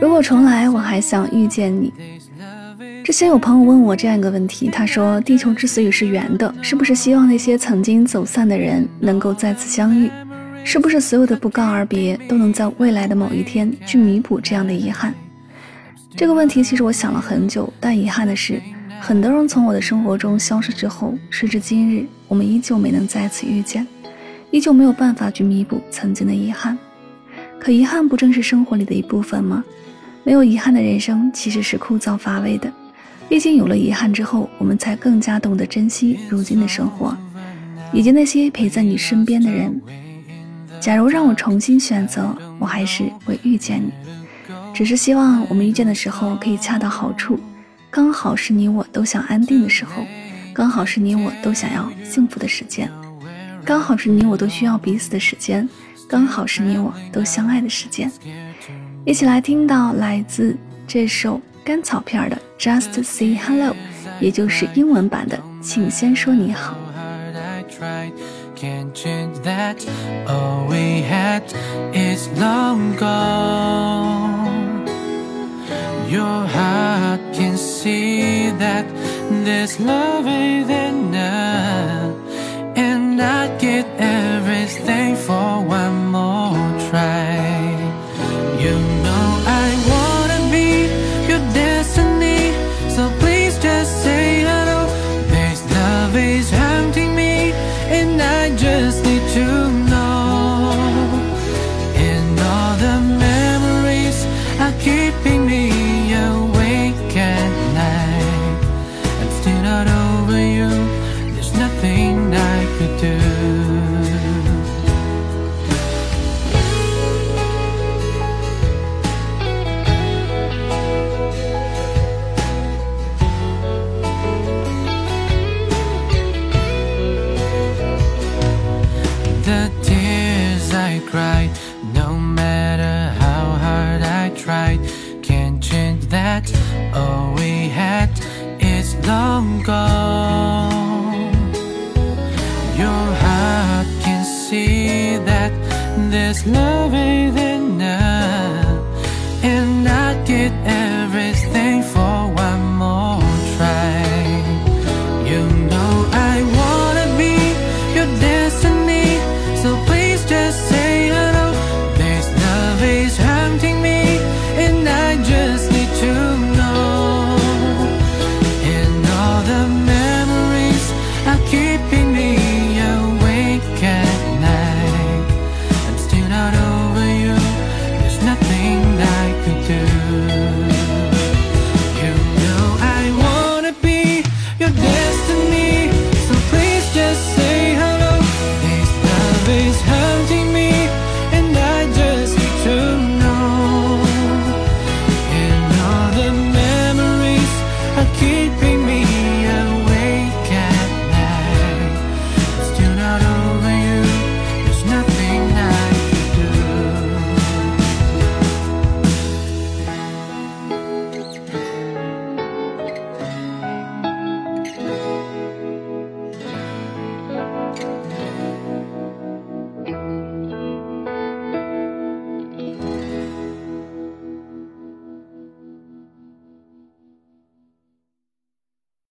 如果重来，我还想遇见你。之前有朋友问我这样一个问题，他说：“地球之所以是圆的，是不是希望那些曾经走散的人能够再次相遇？是不是所有的不告而别都能在未来的某一天去弥补这样的遗憾？”这个问题其实我想了很久，但遗憾的是，很多人从我的生活中消失之后，时至今日，我们依旧没能再次遇见，依旧没有办法去弥补曾经的遗憾。可遗憾不正是生活里的一部分吗？没有遗憾的人生其实是枯燥乏味的。毕竟有了遗憾之后，我们才更加懂得珍惜如今的生活，以及那些陪在你身边的人。假如让我重新选择，我还是会遇见你。只是希望我们遇见的时候可以恰到好处，刚好是你我都想安定的时候，刚好是你我都想要幸福的时间，刚好是你我都需要彼此的时间。刚好是你我都相爱的时间，一起来听到来自这首甘草片的 Just Say Hello，也就是英文版的，请先说你好。long gone. Your heart can see that keeping me awake at night. I'm still not over you. There's nothing I could do. The tears I cried, no matter can't change that. All we had is long gone. Your heart can see that this love within enough, and I get.